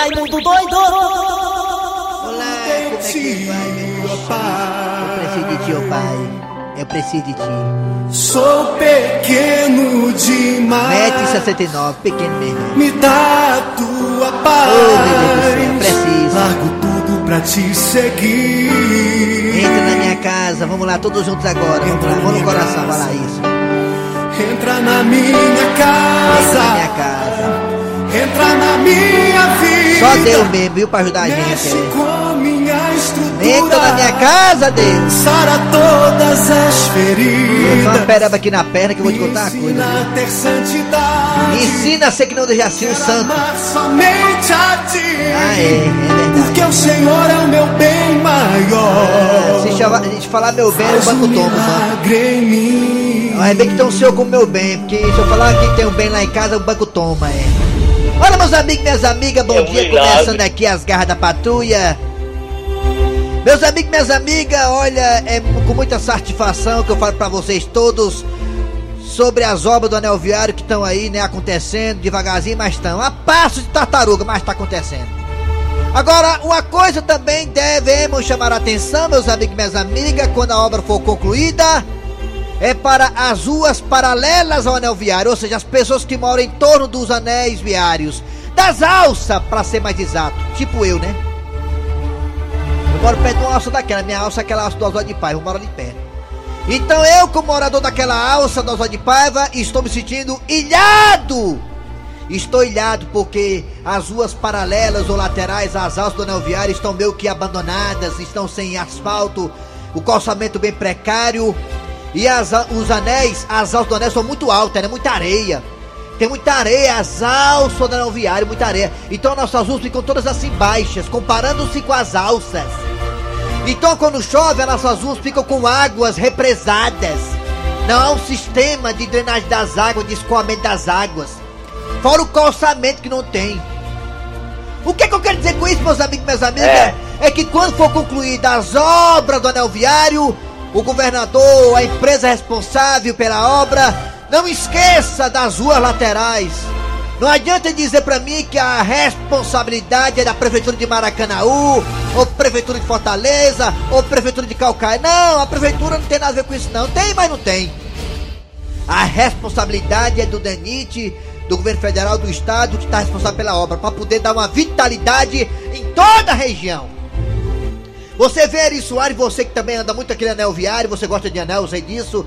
Raimundo doido! Olá, como é que vai, meu pai? Eu preciso de ti, ô pai. Eu preciso de ti. Sou pequeno demais. 1,69m, pequeno mesmo. Me dá a tua paz. Oh, meu Deus do céu, preciso. Largo tudo pra te seguir. Entra na minha casa, vamos lá, todos juntos agora. Vamos lá, vamos no coração, vai lá, isso. Entra na minha Entra casa. na minha casa. Entra na minha vida. Só Deus mesmo, viu, pra ajudar a gente. é. estrutura. Entra na minha casa, Deus. Sara todas as Eu só feridas. uma pereba aqui na perna que eu vou te contar uma coisa. Ensina viu? a ensina a ser que não deixa assim o santo. Somente a ti. Ah, é, é verdade. Porque o Senhor é o meu bem maior. Se chama- se falar meu bem, o um banco toma, mim. Mas bem que tem o seu como meu bem, porque se eu falar que tem um bem lá em casa, o banco toma, é. Meus amigos, minhas amigas, bom É um dia, milagre. começando aqui as garras da patrulha. Meus amigos, minhas amigas, olha, é com muita satisfação que eu falo pra vocês todos sobre as obras do anel viário que estão aí, né, acontecendo devagarzinho, mas estão a passo de tartaruga, mas tá acontecendo. Agora, uma coisa também devemos chamar a atenção, meus amigos minhas amigas, quando a obra for concluída, é para as ruas paralelas ao anel viário, ou seja, as pessoas que moram em torno dos anéis viários, das alças, para ser mais exato, tipo eu, né? Eu moro perto de uma alça daquela, minha alça é aquela alça do Osório de Paiva, eu moro ali perto. Então eu, como morador daquela alça do Osório de Paiva, estou me sentindo ilhado Estou ilhado porque as ruas paralelas ou laterais às alças do anel viário estão meio que abandonadas, estão sem asfalto, o calçamento bem precário e as, os anéis, as alças do anel são muito altas, né? Muita areia. Tem muita areia, as alças do anel viário, muita areia. Então nossas ruas ficam todas assim baixas, comparando-se com as alças. Então quando chove, as nossas ruas ficam com águas represadas. Não há um sistema de drenagem das águas, de escoamento das águas. Fora o calçamento que não tem. O que, que eu quero dizer com isso, meus amigos e minhas amigas? É. É. que quando for concluídas as obras do anel viário, o governador, a empresa responsável pela obra, não esqueça das ruas laterais. Não adianta dizer pra mim que a responsabilidade é da prefeitura de Maracanaú, ou prefeitura de Fortaleza, ou prefeitura de Calcaia. Não, a prefeitura não tem nada a ver com isso não. Tem, mas não tem. A responsabilidade é do DENIT, do governo federal, do estado, que está responsável pela obra, para poder dar uma vitalidade em toda a região. Você vê Eri Soares, você que também anda muito aqui no anel viário, você gosta de anel, eu sei disso.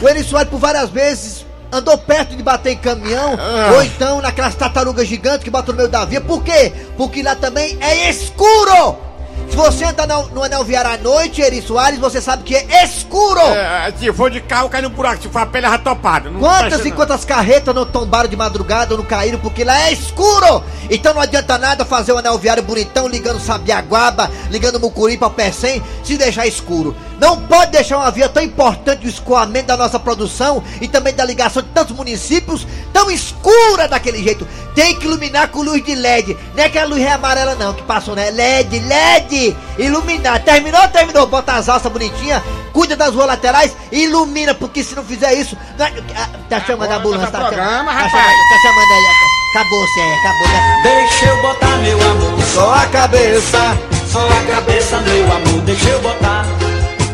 O Eri Soares, por várias vezes, andou perto de bater em caminhão, ou então naquelas tartarugas gigantes que botam no meio da via. Por quê? Porque lá também é escuro! Se você anda no, no anel viário à noite, Eri Soares, você sabe que é escuro! É, se for de carro, cai no buraco. Se for a pele, já topada. Quantas e quantas carretas não tombaram de madrugada ou não caíram porque lá é escuro? Então não adianta nada fazer o anel viário bonitão, ligando Sabiaguaba, ligando Mucuri para Pecém, se deixar escuro. Não pode deixar uma via tão importante do escoamento da nossa produção e também da ligação de tantos municípios tão escura daquele jeito. Tem que iluminar com luz de LED. Não é aquela luz amarela não que passou, né? LED, LED! Iluminar. Terminou, terminou. Bota as alças bonitinhas, cuida das ruas laterais e ilumina, porque se não fizer isso. não é- ah, Tá chamando a ambulância, tá, programa, tá, rapaz. chamando, tá chamando aí. Acabou, Cé, acabou, né? Deixa eu botar meu amor, Só a cabeça. só a cabeça, meu amor. Deixa eu botar,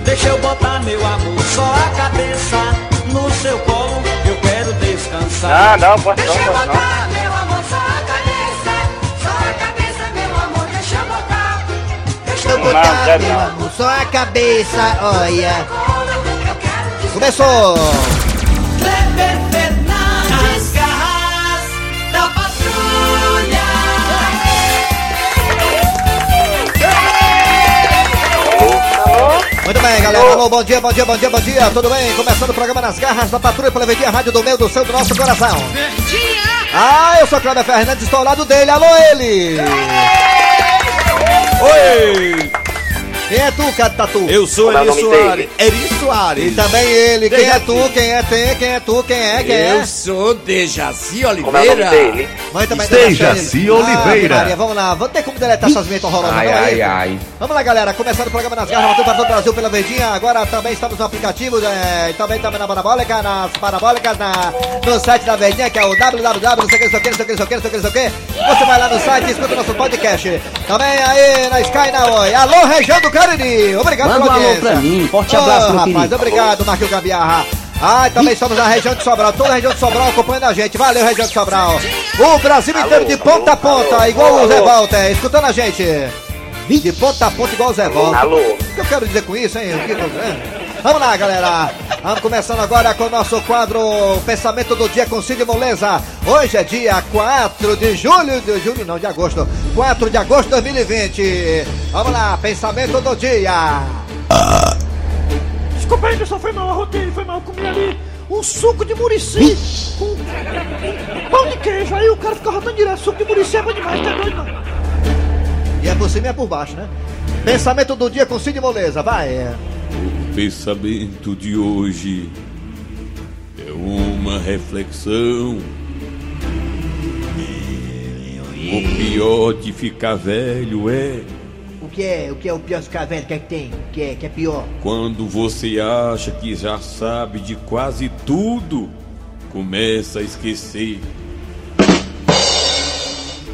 deixa eu botar meu amor, só a cabeça no seu colo. Eu quero descansar. Não, não, posso não, Deixa eu posso não. Botar, quero meu não. amor, só a cabeça, olha. Começou! Kleber Fernandes, garras da patrulha. Muito bem, galera. Alô, bom dia, bom dia, bom dia, bom dia. Tudo bem? Começando o programa Nas Garras da Patrulha pela Verdinha Rádio do meio do céu do nosso coração. Ah, eu sou Cláudio Fernandes, estou ao lado dele. Alô, ele! Oi! Quem é tu, cara Tatu? Eu sou é Eri Soares. Eri Soares. E também ele. Quem é tu? Quem é tem? Quem é tu? Quem é? Quem é? Eu sou Dejaci Como é o nome Oliveira. dele? Mãe também Dejaci Oliveira. Ah, Maria, vamos lá. Vamos ter como deletar essas vinhetas horrorosas. Ai, é ai, ai. Vamos lá, galera. Começando o programa nas garras, para todo o Brasil pela Verdinha. Agora também estamos no aplicativo, é, também estamos na Parabólica, nas Parabólicas, na, no site da Verdinha, que é o www, não sei o que, não sei o que, não sei o que, não sei o que, não sei o que, não sei o que. Você vai lá no site e escuta o nosso podcast. Também aí na Sky na Oi. Alô, região do Cariri. Obrigado Manda um pela alô audiência. pra mim. Forte abraço, meu rapaz, querido. obrigado, Marquinhos Gambiarra. Ah, também estamos na região de Sobral, toda a região de Sobral acompanhando a gente. Valeu, região de Sobral. O Brasil inteiro de ponta a ponta, alô, igual o Zé alô. Walter, escutando a gente. De ponta a ponta, igual o Zé Walter. Alô? O que eu quero dizer com isso, hein? O que eu- é? Vamos lá, galera. Vamos começando agora com o nosso quadro Pensamento do Dia com Cid Moleza. Hoje é dia 4 de julho, de julho não, de agosto. 4 de agosto de 2020. Vamos lá, Pensamento do Dia. Desculpa aí, pessoal, foi mal, arrotei, foi mal, comi ali um suco de murici com um pão de queijo. Aí o cara fica rotando direto, suco de murici é bom demais, tá doido, mano? E é por cima e é por baixo, né? Pensamento do Dia com Cid Moleza, vai. Pensamento de hoje é uma reflexão. O pior de ficar velho é O que é? O que é o pior de ficar velho? O que é que tem? O que é, que é pior? quando você acha que já sabe de quase tudo, começa a esquecer.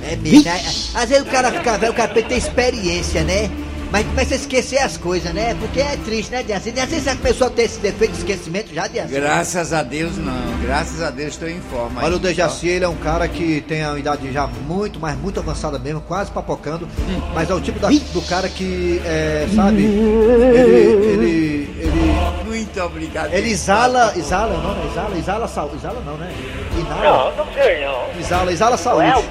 É mesmo, né? Às vezes o cara fica velho, o cara tem experiência, né? Mas começa a esquecer as coisas, né? Porque é triste, né, Dias? Às vezes a pessoa tem esse defeito de esquecimento já, Dias. Graças a Deus não. Graças a Deus estou em forma. Olha, o. Dejaci, ele é um cara que tem a idade já muito, mas muito avançada mesmo, quase papocando. Mas é o tipo da- do cara que, é, sabe, ele, ele, ele, Muito obrigado. ele exala, exala, não, né? Exala, exala saúde, exala não, né? Inala, Não, não sei não. exala, exala saúde.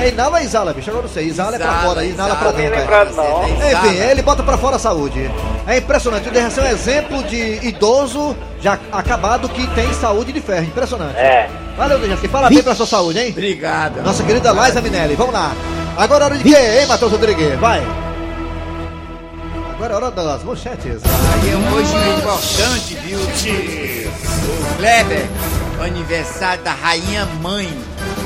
É inala ou exala, bicho? Agora eu não sei. Exala, é pra fora, inala pra exala, dentro. é. lembrado, não. Enfim, ele bota pra fora a saúde. É impressionante. O Dejaci é um exemplo de idoso já acabado que tem saúde de ferro. Impressionante. É. Valeu, Dejaci. Fala bem pra sua saúde, hein? Obrigado. Nossa querida Liza Minelli. Vamos lá. Agora é hora de quê, hein, Matheus Rodrigues? Vai. Agora é hora das manchetes. Aí é um hoje importante, viu? O Kleber, aniversário da rainha mãe.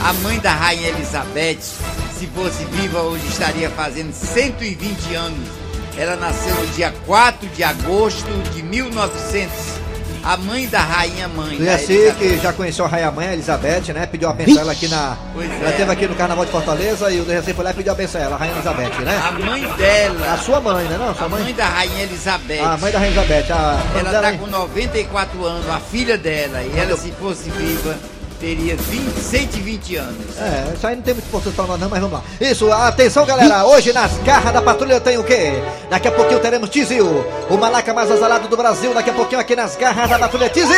A mãe da rainha Elizabeth, se fosse viva hoje estaria fazendo 120 anos. Ela nasceu no dia 4 de agosto de 1900. A mãe da rainha mãe. Elizabeth. que já conheceu a rainha mãe, a Elizabeth, né? Pediu a benção ela aqui na. Pois Ela é. esteve aqui no Carnaval de Fortaleza e o Dejaci foi lá e pediu a benção a ela, a rainha Elizabeth, A né? mãe dela. A sua mãe, né? Não, sua A mãe mãe. da rainha Elizabeth. A mãe da rainha Elizabeth. A Ela dela, tá hein? com 94 anos, a filha dela, e ela, se fosse viva, teria 20, 120 anos. É, isso aí não tem muito importância pra nós não, mas vamos lá. Isso, atenção galera, hoje nas garras da patrulha tem o quê? Daqui a pouquinho teremos Tizil, o malaca mais azarado do Brasil, daqui a pouquinho aqui nas garras da patrulha Tizil!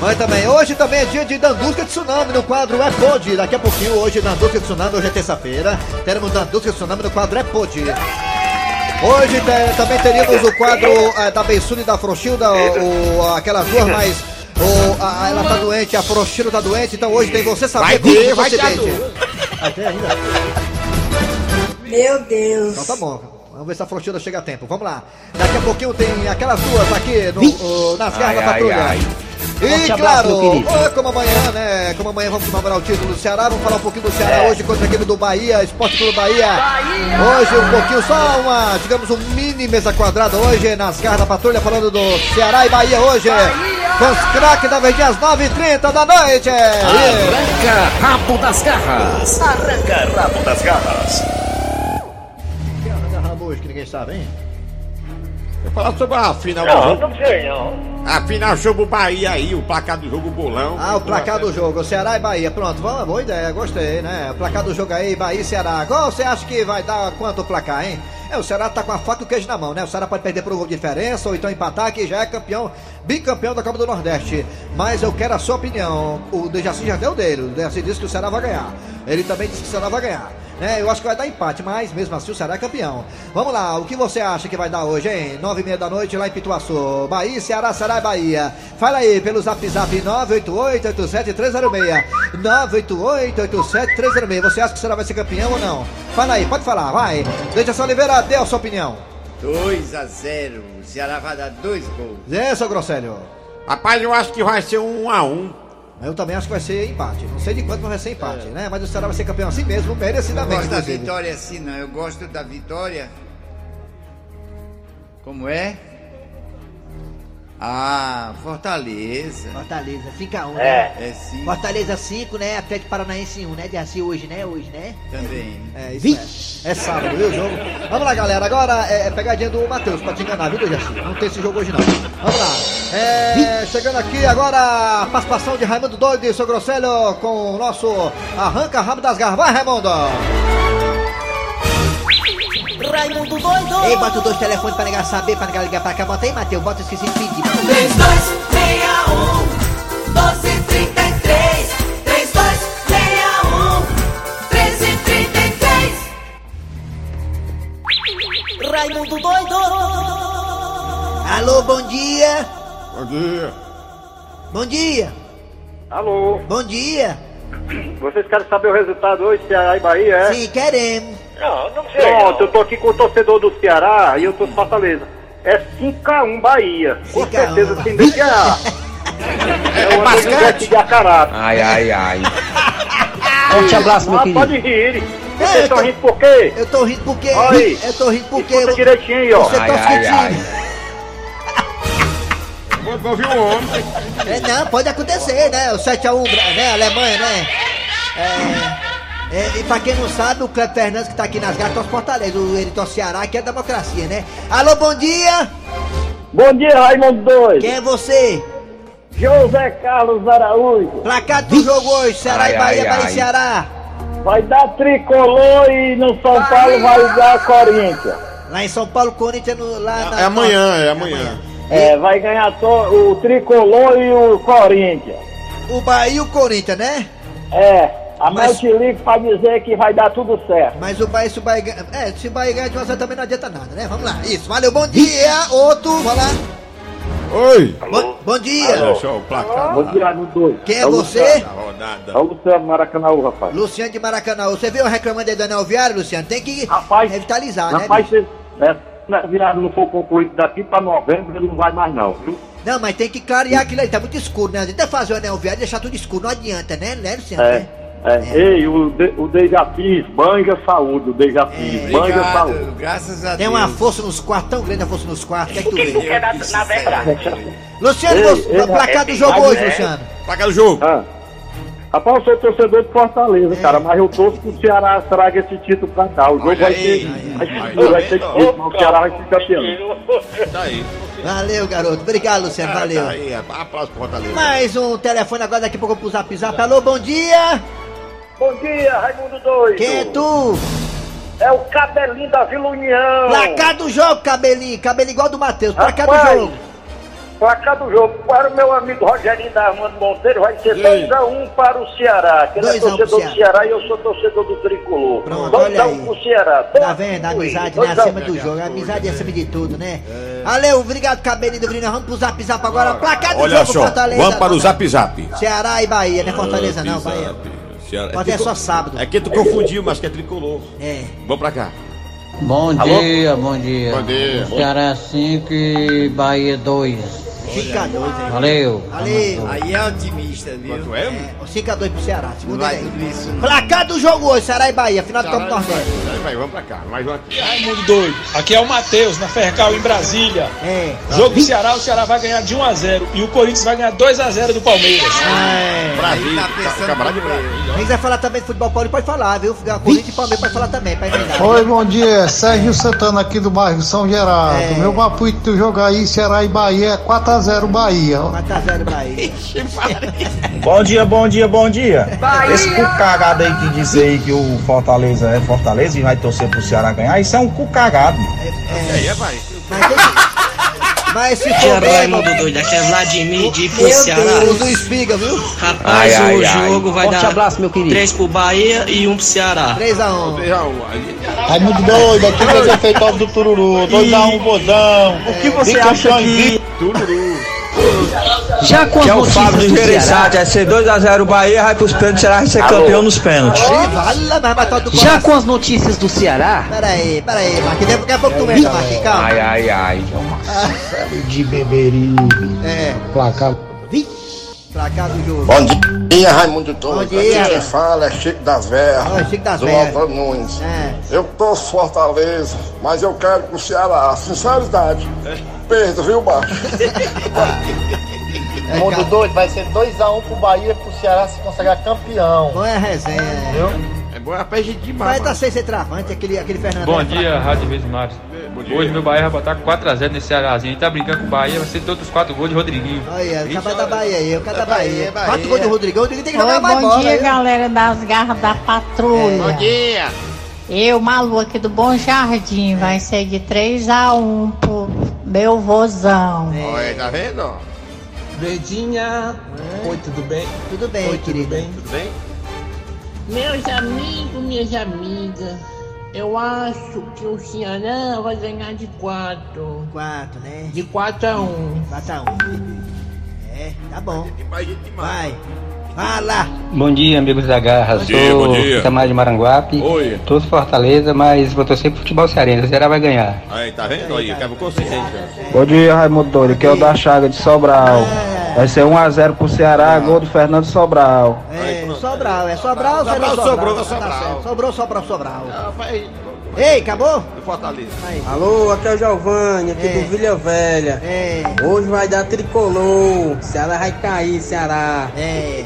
Mas também, hoje também é dia de Dandusca de Tsunami no quadro É Pod. Daqui a pouquinho, hoje Dandusca de Tsunami, hoje é terça-feira, teremos Dandusca de Tsunami no quadro É Pod. Hoje te- também teríamos o quadro eh, da Bessune e da Frouxilda, o, o- aquelas duas, mas o, a- a- ela tá doente, a Frouxilda tá doente, então hoje tem Você Saber Vai Como ter, Você vai ter a Sente. Vai ter ainda? Meu Deus. Então tá bom. Vamos ver se a Frouxilda chega a tempo. Vamos lá. Daqui a pouquinho tem aquelas duas aqui no, o- nas garras da Ai, ai, E abraço, claro, ó, como amanhã, né? Como amanhã vamos comemorar o título do Ceará, vamos falar um pouquinho do Ceará hoje contra aquele do Bahia, Esporte Clube Bahia. Hoje um pouquinho, só uma, digamos, um mini mesa quadrada hoje nas garras da patrulha, falando do Ceará e Bahia hoje. Com os craques da Verdinha às 9h30 da noite. Arranca rabo das garras. Arranca rabo das garras. Que agarrado hoje que ninguém sabe, hein? Vou falar sobre a final do Não, jogo. não sei não. A final jogo Bahia aí, o placar do jogo bolão. Ah, o placar do jogo, Ceará e Bahia. Pronto, vamos, boa ideia, gostei, né? O placar do jogo aí, Bahia e Ceará. Qual você acha que vai dar quanto o placar, hein? É, o Ceará tá com a faca e o queijo na mão, né? O Ceará pode perder por um gol de diferença ou então empatar, que já é campeão, bicampeão da Copa do Nordeste. Mas eu quero a sua opinião. O Dejaci já deu dele. O Dejaci disse que o Ceará vai ganhar. Ele também disse que o Ceará vai ganhar. Né? Eu acho que vai dar empate, mas mesmo assim o Ceará é campeão. Vamos lá, o que você acha que vai dar hoje, hein? Nove e meia da noite lá em Pituaçu. Bahia, Ceará, Ceará e Bahia. Fala aí pelo zap zap 988-87306. 988-87306. Você acha que o Ceará vai ser campeão ou não? Fala aí, pode falar, vai. Deixa Oliveira, dê a sua opinião. 2 a 0 O Ceará vai dar dois gols. Zé, seu Grosselho. Rapaz, eu acho que vai ser um a um. Eu também acho que vai ser empate. Não sei de quanto, mas vai ser empate, né? Mas o Ceará vai ser campeão assim mesmo, Eu merecidamente. gosto da inclusive. vitória assim, não. Eu gosto da vitória. Como é? Ah, Fortaleza. Fortaleza, fica um, É. né? É sim. Fortaleza 5, né? Atlético Paranaense 1, né? De assim hoje, né? Hoje, né? Também. É, isso é. É sábado, viu, o jogo? Vamos lá, galera. Agora é, é pegadinha do Matheus, pra te enganar, viu, Dejaci? Não tem esse jogo hoje, não. Vamos lá. É, chegando aqui agora a participação de Raimundo Doido e seu Grosselho com o nosso Arranca Rabo das Garras. Vai, Raimundo! Raimundo doido. Ei, bota os dois telefones pra negar saber, pra negar ligar pra cá. Bota aí, Matheus. Bota esqueci de pedir. 3261 1233 3261 1333 Raimundo doido. Alô, bom dia. Bom dia. Bom dia. Alô, Bom dia. vocês querem saber o resultado hoje, Ceará e Bahia, é? Sim, queremos. Não, não sei. Pronto, eu tô aqui com o torcedor do Ceará e eu tô de Fortaleza. É 5x1 Bahia. Com 5 a 1. certeza, sem deixar. É o basquete de Acará. Ai, ai, ai. Forte abraço, meu querido. Pode rir. É, Vocês eu estão rindo por quê? Eu tô rindo porque. Olha aí. Eu tô rindo porque. Escuta direitinho aí, ó. Você Ai, torce ai, vou ouvir o homem. É, não, pode acontecer, né? O 7x1, né? Alemanha, né? É, é, e pra quem não sabe, o Cleber Fernandes que tá aqui nas gatas torce Fortaleza. O, ele torce Ceará, que é democracia, né? Alô, bom dia! Bom dia, Raimundo 2. Quem é você? José Carlos Araújo. Placar do jogo hoje, Ceará Ai, e Bahia, ai, Bahia ai. e Ceará. Vai dar tricolor e no São Paulo vai dar Corinthians. Lá em São Paulo, Corinthians, no, lá na... É amanhã, é amanhã. É, vai ganhar to- o tricolor e o Corinthians. O Bahia e o Corinthians, né? É, a Mas- Mas... liga pra dizer que vai dar tudo certo. Mas o Bahia, se o Bahia ganha... É, se o Bahia ganhar de zero também não adianta nada, né? Vamos lá. Isso, valeu, bom dia. Outro, vamos lá. Oi. Bom, bom dia. Olha só o placar Bom dia, no dois. Quem é o você? da rodada. É o Luciano Maracanã, rapaz. Luciano de Maracanã. Você veio reclamando aí do anel viário, Luciano? Tem que Rapaz, revitalizar, né? Rapaz, se a viagem não for concluída daqui pra novembro, ele não vai mais não, viu? Não, mas tem que clarear aquilo aí, tá muito escuro, né? A gente tem que fazer o anel viário e deixar tudo escuro, não adianta, né, né Luciano? É. né? É, Ei, o, de, o banja saúde, o Dejacis, banja saúde. Graças a Tem Deus. uma força nos quartos, tão grande a força nos quartos, quer que tu vê? Eu disse, Luciano, Ei, você, ei, placar do é, jogo é, hoje, é. Luciano. Placar do jogo. Ah. Rapaz, eu sou torcedor de Fortaleza, cara, mas eu torço que o Ceará traga esse título pra cá. O jogo vai aí, ser. aí, vai, aí, ser- vai ser vendo? difícil, mas o Ceará vai ser campeão. Tá aí. Valeu, garoto. Obrigado, Luciano, valeu. Tá aí, é. aplauso pro Fortaleza. Mais um telefone agora, daqui a pouco pro zap zap. Alô, bom dia. Bom dia, Raimundo Doido. Quem é tu? É o cabelinho da Vila União. Placar do jogo, cabelinho. Cabelinho igual do Matheus. Placar do jogo. Placar do jogo para o meu amigo Rogerinho da Armando Monteiro vai ser 2x1 para o Ceará. Que ele é 2 a 1 pro torcedor do Ceará. E eu sou torcedor do Tricolor. Pronto, olha 2x1 aí. pro Ceará. Tá vendo? A amizade né, acima do jogo. A amizade é acima de tudo, né? Valeu, obrigado, cabelinho do Grina. Vamos pro zap zap agora. Placar do Olha jogo, só, Fortaleza. vamos para o zap zap. Ceará e Bahia, não é Fortaleza não, Zap, Bahia. Zap. Ceará- Pode é que só sábado. É que tu confundiu, mas que é tricolor. É. Vamos pra cá. Bom dia, bom dia. Bom dia. Ceará 5 e Bahia 2. Fica dois, hein? Valeu. Valeu. Aí é otimista, viu? Quanto é? É, 5x2 pro Ceará, Não segundo vai tudo aí. isso. Placar do jogo hoje, Ceará e Bahia, final do Copa do Nordeste. Vai, vamos pra cá. Mais um aqui. Raimundo doido. Aqui é o Matheus, na Fercal, em Brasília. É. Jogo do Ceará, o Ceará vai ganhar de 1 a 0 e o Corinthians vai ganhar 2 a 0 do Palmeiras. É. Brasília. Tá Camarada de. Brasília. Quem quiser falar também de futebol paulo pode falar, viu? Corinthians e Palmeiras pode falar também, pra emendar. Oi, bom dia. Sérgio Santana aqui do bairro São Geraldo. É. Meu palpite do jogo aí, Ceará e Bahia, é 4x0 Bahia. ó. 4x0 Bahia. Bom dia, bom dia, bom dia. Esse cu cagado aí que diz aí que o Fortaleza é Fortaleza e vai torcer pro Ceará ganhar, isso é um cu cagado. E aí, vai. Mas tem que... Mas se for. Raimundo doido, aqui é Vladimir de Meu Ceará. Deus, o espiga, viu? Rapaz, Ai, o ai, ai. jogo vai Forte dar abraço, meu querido. 3 pro Bahia e 1 pro Ceará. 3x1. 3x1. Raimundo doido, aqui vai ser feito do Tururu. 2x1 bodão. O que você acha que... Tururu. Já com Que é as o Fábio do notícias do Gereissati, é ser 2x0 o Bahia, vai pros pênaltis, será que ser campeão nos pênaltis. Já com as notícias do Ceará? Peraí, peraí, Marquinhos. Daqui a pouco tu mexe, Marquinhos. Calma. Ai, ai, ai. De Beberibe. É. Placar. Pra cá do jogo. Bom dia, Raimundo Doido. Bom dia. Aqui quem fala é Chico das Verras. Ó, Chico das do. Alto Nunes. É. Eu torço Fortaleza, mas eu quero pro Ceará. Sinceridade. Perdo, viu, baixo? Mundo doido, vai ser 2x1 pro Bahia pro Ceará se consagrar campeão. Não é resenha. Viu? É bom é peixe demais. Vai dar sem ser travante, aquele, aquele Fernando. Bom dia, Rádio Vezes Matos. Hoje meu Bahia vai botar 4x0 nesse Cearazinho. Ele tá brincando com o Bahia, vai ser todos os 4 gols de Rodriguinho. Olha, o cara da Bahia aí, o cara da Bahia. Bahia. Quatro gols de Rodrigo, o Rodrigo tem que jogar Oi, mais bom bola. dia, viu? galera das garras da patrulha. Bom dia. Eu, Malu, aqui do Bom Jardim, vai ser de 3x1 pro meu vozão. Olha, tá vendo? Verdinha. Oi, tudo bem? Tudo bem, Oi, querido. Tudo bem? Tudo bem? Meus amigos, minhas amigas, eu acho que o Ceará vai ganhar de 4. 4, né? De 4 a 1. 4x1. É, tá bom. Demais, gente demais. Vai. Fala. Bom dia, amigos da Garra. Bom dia, Sou bom dia. Itamar de Maranguape. Oi. Torço Fortaleza, mas vou torcer pro futebol cearense. O Ceará vai ganhar. Aí, tá vendo? Aí, acaba consistente. Bom dia, Raimundo Doido, aqui é o da Chaga de Sobral. Vai ser 1x0 pro Ceará, gol do Fernando Sobral. É, Sobral, é Sobral ou Sobral, Sobral? sobrou, Tá Sobral. certo. Sobrou, Sobral, Sobral. Ah, vai. Ei, acabou? Fortaleza. Aí. Alô, aqui é o Giovanni, aqui É. do Vila Velha. É, Hoje vai dar tricolor. Ceará vai cair, Ceará. é.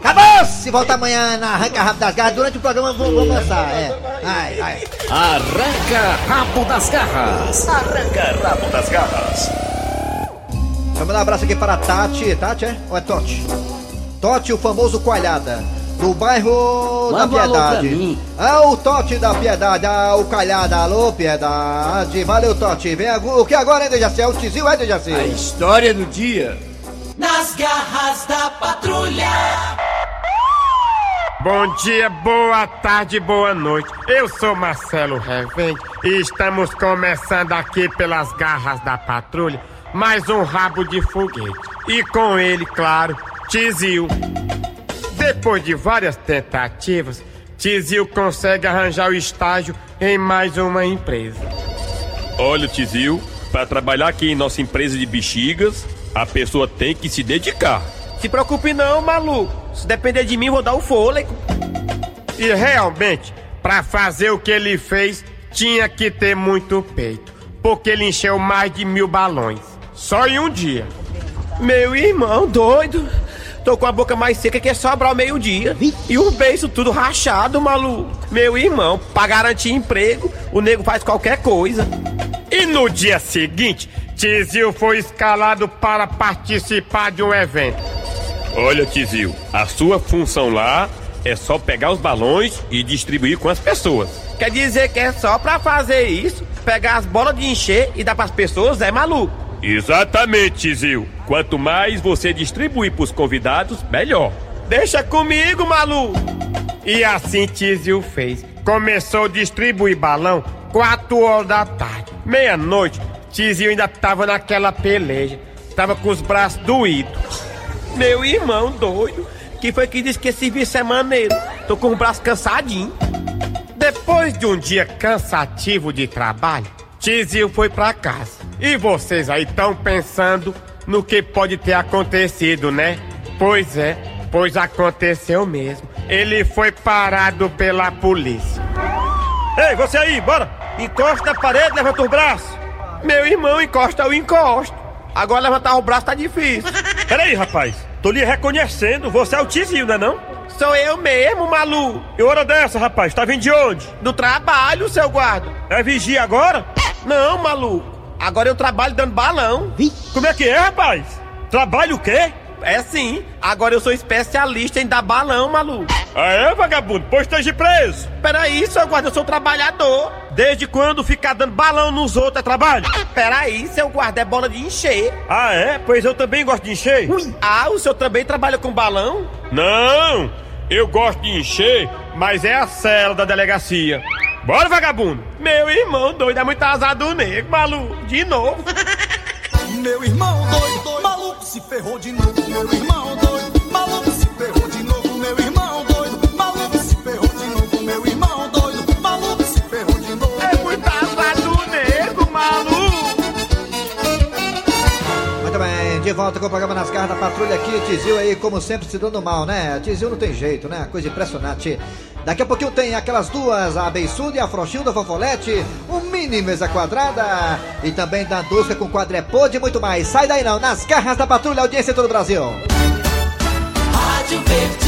Acabou! Se volta amanhã na Arranca Rápido das Garras, durante o programa vou, vou lançar. É. Ai, ai. Arranca rabo das garras. Arranca rabo das garras. Vamos dar um abraço aqui para a Tati. Tati, é? Ou é Totti? Totti, o famoso Coalhada. Do bairro Manda um da Piedade. Ah, o Totti da Piedade. Ah, o Coalhada. Alô, Piedade. Valeu, Totti. Vem agora. O que agora, hein, Dejaci? É o Tizil, é, Dejaci? A história do dia. Nas garras da patrulha. Bom dia, boa tarde, boa noite. Eu sou Marcelo Revende e estamos começando aqui pelas garras da patrulha mais um rabo de foguete. E com ele, claro, Tizil. Depois de várias tentativas, Tizil consegue arranjar o estágio em mais uma empresa. Olha, Tizil, para trabalhar aqui em nossa empresa de bexigas, a pessoa tem que se dedicar. Se preocupe não, maluco. Se depender de mim, vou dar o fôlego. E realmente, para fazer o que ele fez, tinha que ter muito peito. Porque ele encheu mais de mil balões. Só em um dia. Meu irmão, doido. Tô com a boca mais seca que é sobrar ao meio-dia. E o beijo tudo rachado, maluco. Meu irmão, pra garantir emprego, o nego faz qualquer coisa. E no dia seguinte, Tizil foi escalado para participar de um evento. Olha, Tizil, a sua função lá é só pegar os balões e distribuir com as pessoas. Quer dizer que é só pra fazer isso, pegar as bolas de encher e dar pras pessoas, é maluco. Exatamente, Tizil. Quanto mais você distribuir pros convidados, melhor. Deixa comigo, maluco. E assim Tizil fez. Começou a distribuir balão 4 horas da tarde. Meia-noite, Tizil ainda tava naquela peleja. Tava com os braços doídos. Meu irmão doido, que foi que disse que esse serviço é maneiro. Tô com o braço cansadinho. Depois de um dia cansativo de trabalho, Tizil foi pra casa. E vocês aí estão pensando no que pode ter acontecido, né? Pois é, pois aconteceu mesmo. Ele foi parado pela polícia. Ei, você aí, bora! Encosta na parede, levanta os braços. Meu irmão, encosta, eu encosto. Agora levantar o braço tá difícil. Peraí, rapaz. Tô lhe reconhecendo. Você é o Tizinho, não é não? Sou eu mesmo, Malu. E hora dessa, rapaz? Tá vindo de onde? Do trabalho, seu guarda. É vigia agora? Não, maluco. Agora eu trabalho dando balão. Como é que é, rapaz? Trabalho o quê? É sim. Agora eu sou especialista em dar balão, maluco. Ah, é, vagabundo? Pois esteja preso. Peraí, seu guarda, eu sou trabalhador. Desde quando ficar dando balão nos outros é trabalho? Peraí, seu guarda é bola de encher. Ah, é? Pois eu também gosto de encher. Ui. Ah, o senhor também trabalha com balão? Não! Eu gosto de encher, mas é a cela da delegacia. Bora, vagabundo! Meu irmão doido é muito azar do nego, maluco. De novo. Meu irmão doido, maluco se ferrou de novo. Meu irmão doido, maluco se ferrou de novo. Meu irmão doido, maluco se ferrou de novo. Meu irmão doido, maluco se ferrou de novo. É muito azar do nego, maluco. Muito bem, de volta com o programa Nas Garras da Patrulha aqui, Tizil aí, como sempre, se dando mal, né? Tizil não tem jeito, né? Coisa impressionante. Daqui a pouquinho tem aquelas duas, a Beiçuda e a Frouxilda Fofolete, um mini mesa quadrada e também da Dusca com quadrepode e muito mais. Sai daí não, nas garras da patrulha, audiência em todo o Brasil. Rádio Verdes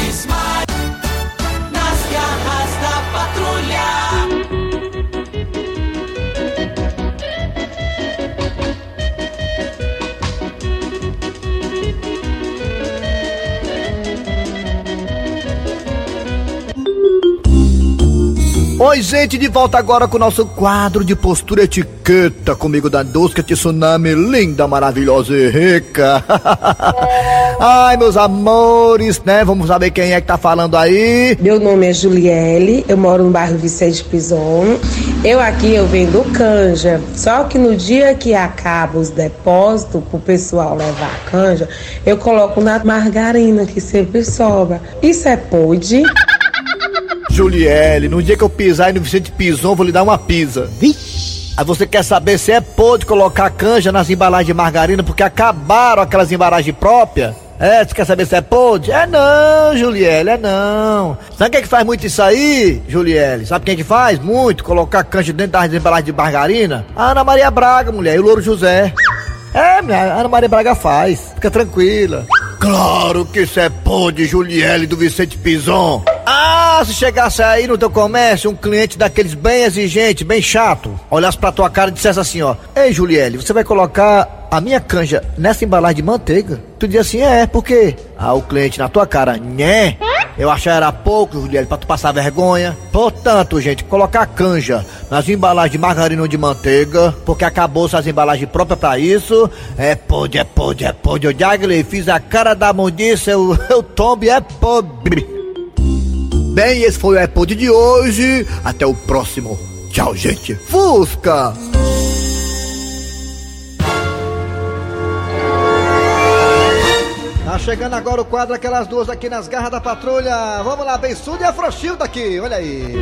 Oi, gente, de volta agora com o nosso quadro de postura etiqueta. Comigo da Dusca Tsunami, linda, maravilhosa e rica. Ai, meus amores, né? Vamos saber quem é que tá falando aí. Meu nome é Juliele, eu moro no bairro Vicente Pison. Eu aqui eu vendo canja, só que no dia que acaba os depósitos pro pessoal levar a canja, eu coloco na margarina que sempre sobra. Isso é pode? Juliele, no dia que eu pisar aí no Vicente Pison, vou lhe dar uma pisa. Vixe. Aí você quer saber se é pode colocar canja nas embalagens de margarina porque acabaram aquelas embalagens próprias? É, você quer saber se é pode? É não, Juliele, é não. Sabe quem é que faz muito isso aí, Juliele? Sabe quem é que faz? Muito, colocar canja dentro das embalagens de margarina? A Ana Maria Braga, mulher, e o Louro José. É, minha, a Ana Maria Braga faz. Fica tranquila. Claro que isso é pode, Juliele do Vicente Pison. Ah, se chegasse aí no teu comércio um cliente daqueles bem exigente, bem chato, olhasse pra tua cara e dissesse assim, ó: Ei, Juliele, você vai colocar a minha canja nessa embalagem de manteiga? Tu diz assim, é, por quê? Ah, o cliente na tua cara, nhé. Eu achava era pouco, Juliele, pra tu passar vergonha. Portanto, gente, colocar canja nas embalagens de margarina ou de manteiga, porque acabou as embalagens próprias pra isso. É pode, é pode, é pode. Eu Diagley, fiz a cara da mundiça, eu, eu tombe, é pobre. Bem, esse foi o iPod de hoje. Até o próximo. Tchau, gente. Fusca! Tá chegando agora o quadro Aquelas Duas aqui nas garras da patrulha. Vamos lá, Bençuda e a Frouxilda aqui, olha aí.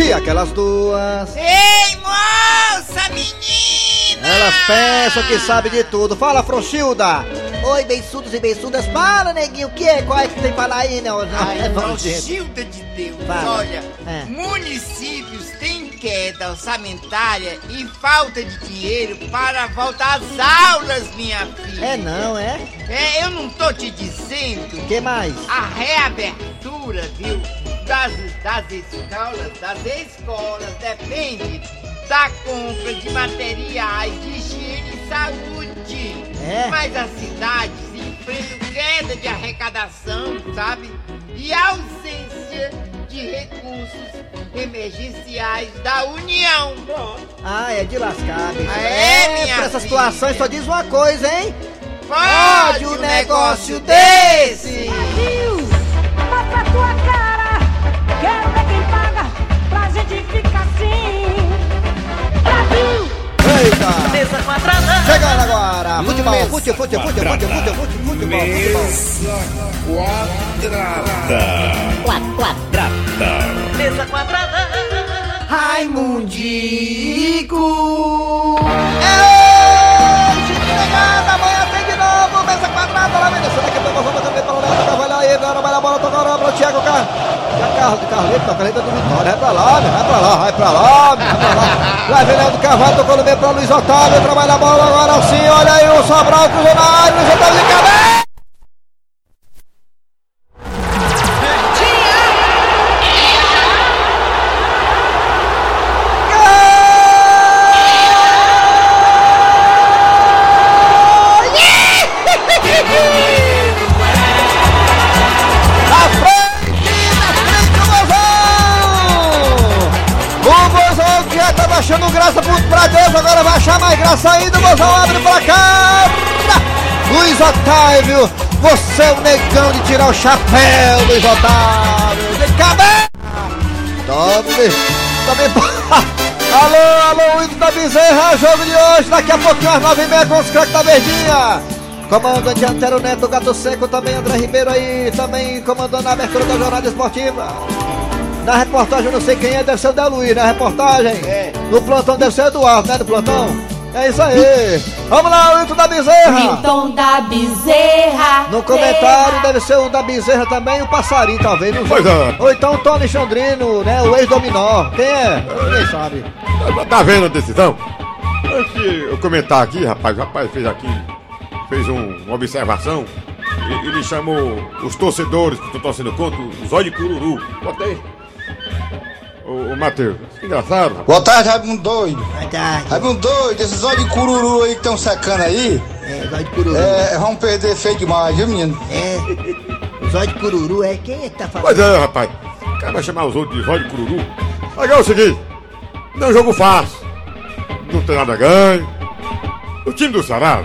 E aquelas duas. Ei, moça, menina! Elas pensam que sabe de tudo. Fala, Frouxilda. Oi, beiçudos e beiçudas. Fala, neguinho, o que é? Qual é que tem pra falar aí, né? Ai, gente. Frouxilda de Deus, Fala. olha, É. municípios têm queda orçamentária e falta de dinheiro para voltar às aulas, minha filha. É não, é? É, eu não tô te dizendo. que mais? A reabertura, viu, das, das escolas, das escolas depende da compra de materiais de higiene e saúde. É? Mas as cidades enfrentam queda de arrecadação, sabe? E ausência de recursos emergenciais da União. Ah, é de lascar, bicho. É, minha pra essas filha. situações só diz uma coisa, hein? Pode um negócio desse! Mostra a tua pode ficar assim. Brasil! Eita! Mesa quadrada! Chegando agora! Futebol, futebol, futebol, futebol, futebol, futebol, futebol. Mesa quadrada! Quadrada! Mesa quadrada! Raimundico! É hoje! Que pegada! Amanhã tem de novo! Mesa quadrada! Lá vem Leandro Carvalho aí, agora vai a bola, toca agora pro Thiago Carlos. Carlos, toca ali do Vitória, vai pra lá, vai pra lá, vai pra lá, vai pra lá. Lá vem Carvalho, tocou no meio pra Luiz Otávio, trabalha a bola agora sim, olha aí o Sobral cruzou na área, Luiz Otávio de cabeça! Pro- pra Deus, agora vai achar mais graça ainda, mozão, abre pra cá! Luiz Otávio, você é o negão de tirar o chapéu, Luiz Otávio! Vem cá! Tome! Também... alô, alô, Wilton da Bezerra, jogo de hoje, daqui a pouquinho às nove e meia com os craques da Verdinha! Comandante Antero Neto, Gato Seco, também André Ribeiro aí, também comandando a abertura da jornada esportiva. Na reportagem eu não sei quem é, deve ser o Del Luiz, na reportagem. No plantão deve ser o Eduardo, né, do plantão? É isso aí. Vamos lá, Wilton da Bezerra. Milton da Bezerra. No comentário deve ser o da Bezerra também e o Passarinho, talvez. Não Pois é. Ou então o Tony Chandrino, né, o ex-dominó. Quem é? Ninguém sabe. Tá vendo a decisão? Antes de eu comentar aqui, rapaz, o rapaz fez aqui, fez um- uma observação. e- Ele chamou os torcedores que estão torcendo contra os olhos de cururu. Botei. Ô, ô Matheus, engraçado. Boa tarde, Raimundo doido. Boa tarde. Raimundo doido, esses olhos de cururu aí que estão secando aí. É, os olhos de cururu. É, vão perder feio demais, viu, menino? É. Os olhos de cururu, é quem é que tá falando? Pois é, rapaz. O cara vai chamar os outros de olhos de cururu. Agora é o seguinte: não é um jogo fácil. Não tem nada ganho. O time do Ceará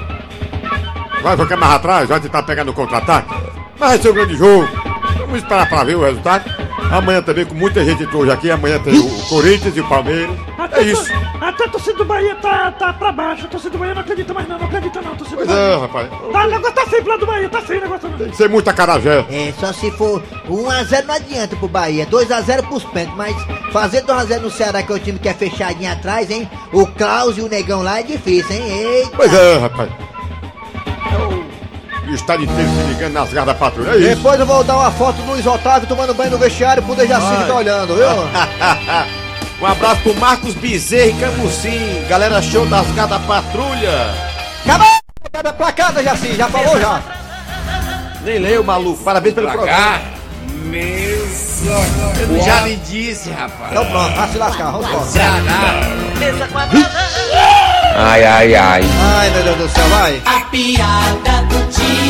vai ficar mais atrás, vai tentar pegar no contra-ataque. Mas vai ser um grande jogo. Vamos esperar para ver o resultado. Amanhã também, com muita gente hoje aqui, amanhã tem o Corinthians e o Palmeiras. É isso. Até a torcida do Bahia tá, tá pra baixo. A torcida do Bahia não acredita mais, não. Não acredita, não. Torcida Pois do Bahia. é, rapaz. Tá, o negócio tá feio pro lado do Bahia. Tá feio o negócio. Tem que ser muita carajé. É, só se for 1x0 não adianta pro Bahia, 2x0 pros pentes, mas fazer 2x0 no Ceará, que é o time que é fechadinho atrás, hein? O Klaus e o Negão lá é difícil, hein? Eita. Pois é, rapaz. O estádio inteiro se ligando nas garras da patrulha. É isso. Depois eu vou dar uma foto do Luiz Otávio tomando banho no vestiário pro Dejaci que tá olhando, viu? um abraço pro Marcos Bezerra e Camusim, galera show das Gada Patrulha. Acabou! Cada placada, Jaci, já falou já. Nem leu, maluco. Parabéns pelo programa. Mesa. Eu já lhe disse, rapaz. Então pronto, vai se lascar, vamos embora. Mesa quadrada. Ai, ai, ai. Ai, meu Deus do céu, vai. A piada do dia.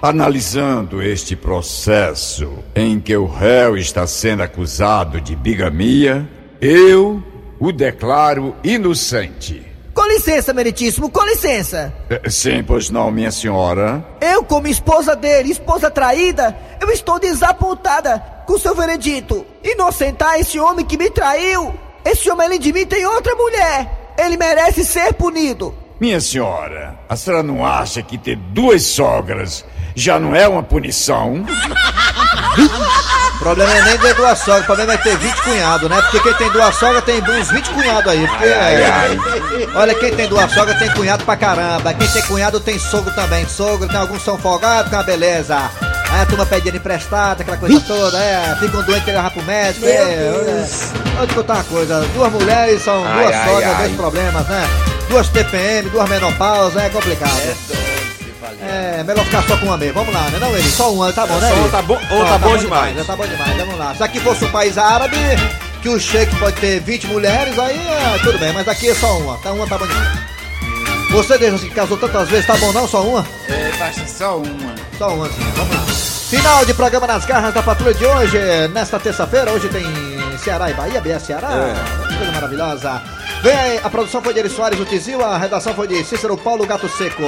Analisando este processo em que o réu está sendo acusado de bigamia, eu o declaro inocente. Com licença, meritíssimo, com licença. Eh, Sim, pois não, minha senhora? Eu, como esposa dele, esposa traída, eu estou desapontada com seu veredito. Inocentar esse homem que me traiu. Esse homem, além de mim, tem outra mulher. Ele merece ser punido. Minha senhora, a senhora não acha que ter duas sogras já não é uma punição? O problema é nem ter duas sogras, o problema é ter 20 cunhados, né? Porque quem tem duas sogras tem uns 20 cunhados aí. Porque, Ai, é, ai, Olha, quem tem duas sogras tem cunhado pra caramba. Quem tem cunhado tem sogro também. Sogro, tem alguns são folgados, que é uma beleza. Aí a turma pedindo emprestado, aquela coisa toda, é. Ficam doentes, tem que levar pro médico. Meu é, Deus. olha, Vou te contar uma coisa: duas mulheres são Ai, duas ai, sogras, ai. dois problemas, né? Duas TPM, duas menopausa, é complicado. É, melhor ficar só com uma mesmo. Vamos lá, né? Não, ele, só uma, tá bom, né? Só tá bom- uma Ó, tá bom demais. Já tá bom demais, vamos lá. Se aqui fosse um país árabe, que o sheik pode ter 20 mulheres, aí é, tudo bem, mas aqui é só uma. Tá uma, tá bom demais. Você, deixa que casou tantas vezes, tá bom não? Só uma? É, basta só uma. Só uma, sim. Vamos lá. Final de programa nas garras da patrulha de hoje, nesta terça-feira. Hoje tem Ceará e Bahia, BS Ceará. Coisa maravilhosa. Vem aí, a produção foi de Eri Soares, o Tizil, a redação foi de Cícero Paulo Gato Seco.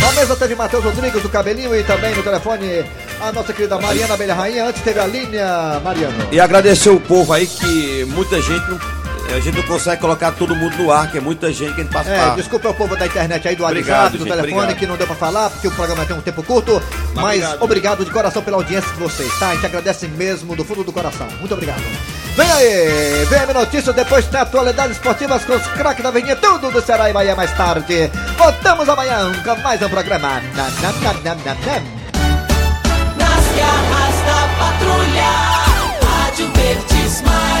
Na mesa teve Matheus Rodrigues do Cabelinho e também no telefone a nossa querida Mariana Abelha Rainha. Antes teve a linha Mariana. E agradecer o povo aí que muita gente não, a gente não consegue colocar todo mundo no ar, que é muita gente que a gente passa É, pra- desculpa o povo da internet aí, do Obrigado, WhatsApp, do gente, telefone, obrigado. que não deu pra falar, porque o programa tem um tempo curto. Mas obrigado. obrigado. de coração pela audiência de vocês, tá? A gente agradece mesmo do fundo do coração. Muito obrigado. Vem aí, vem a notícias, depois tem atualidades esportivas com os craques da Avenida, tudo do Ceará e Bahia mais tarde. Voltamos amanhã com mais um programa. Nam, nam, nam, nam, nam, nam. Nas garras da patrulha. Rádio Verdes Mais.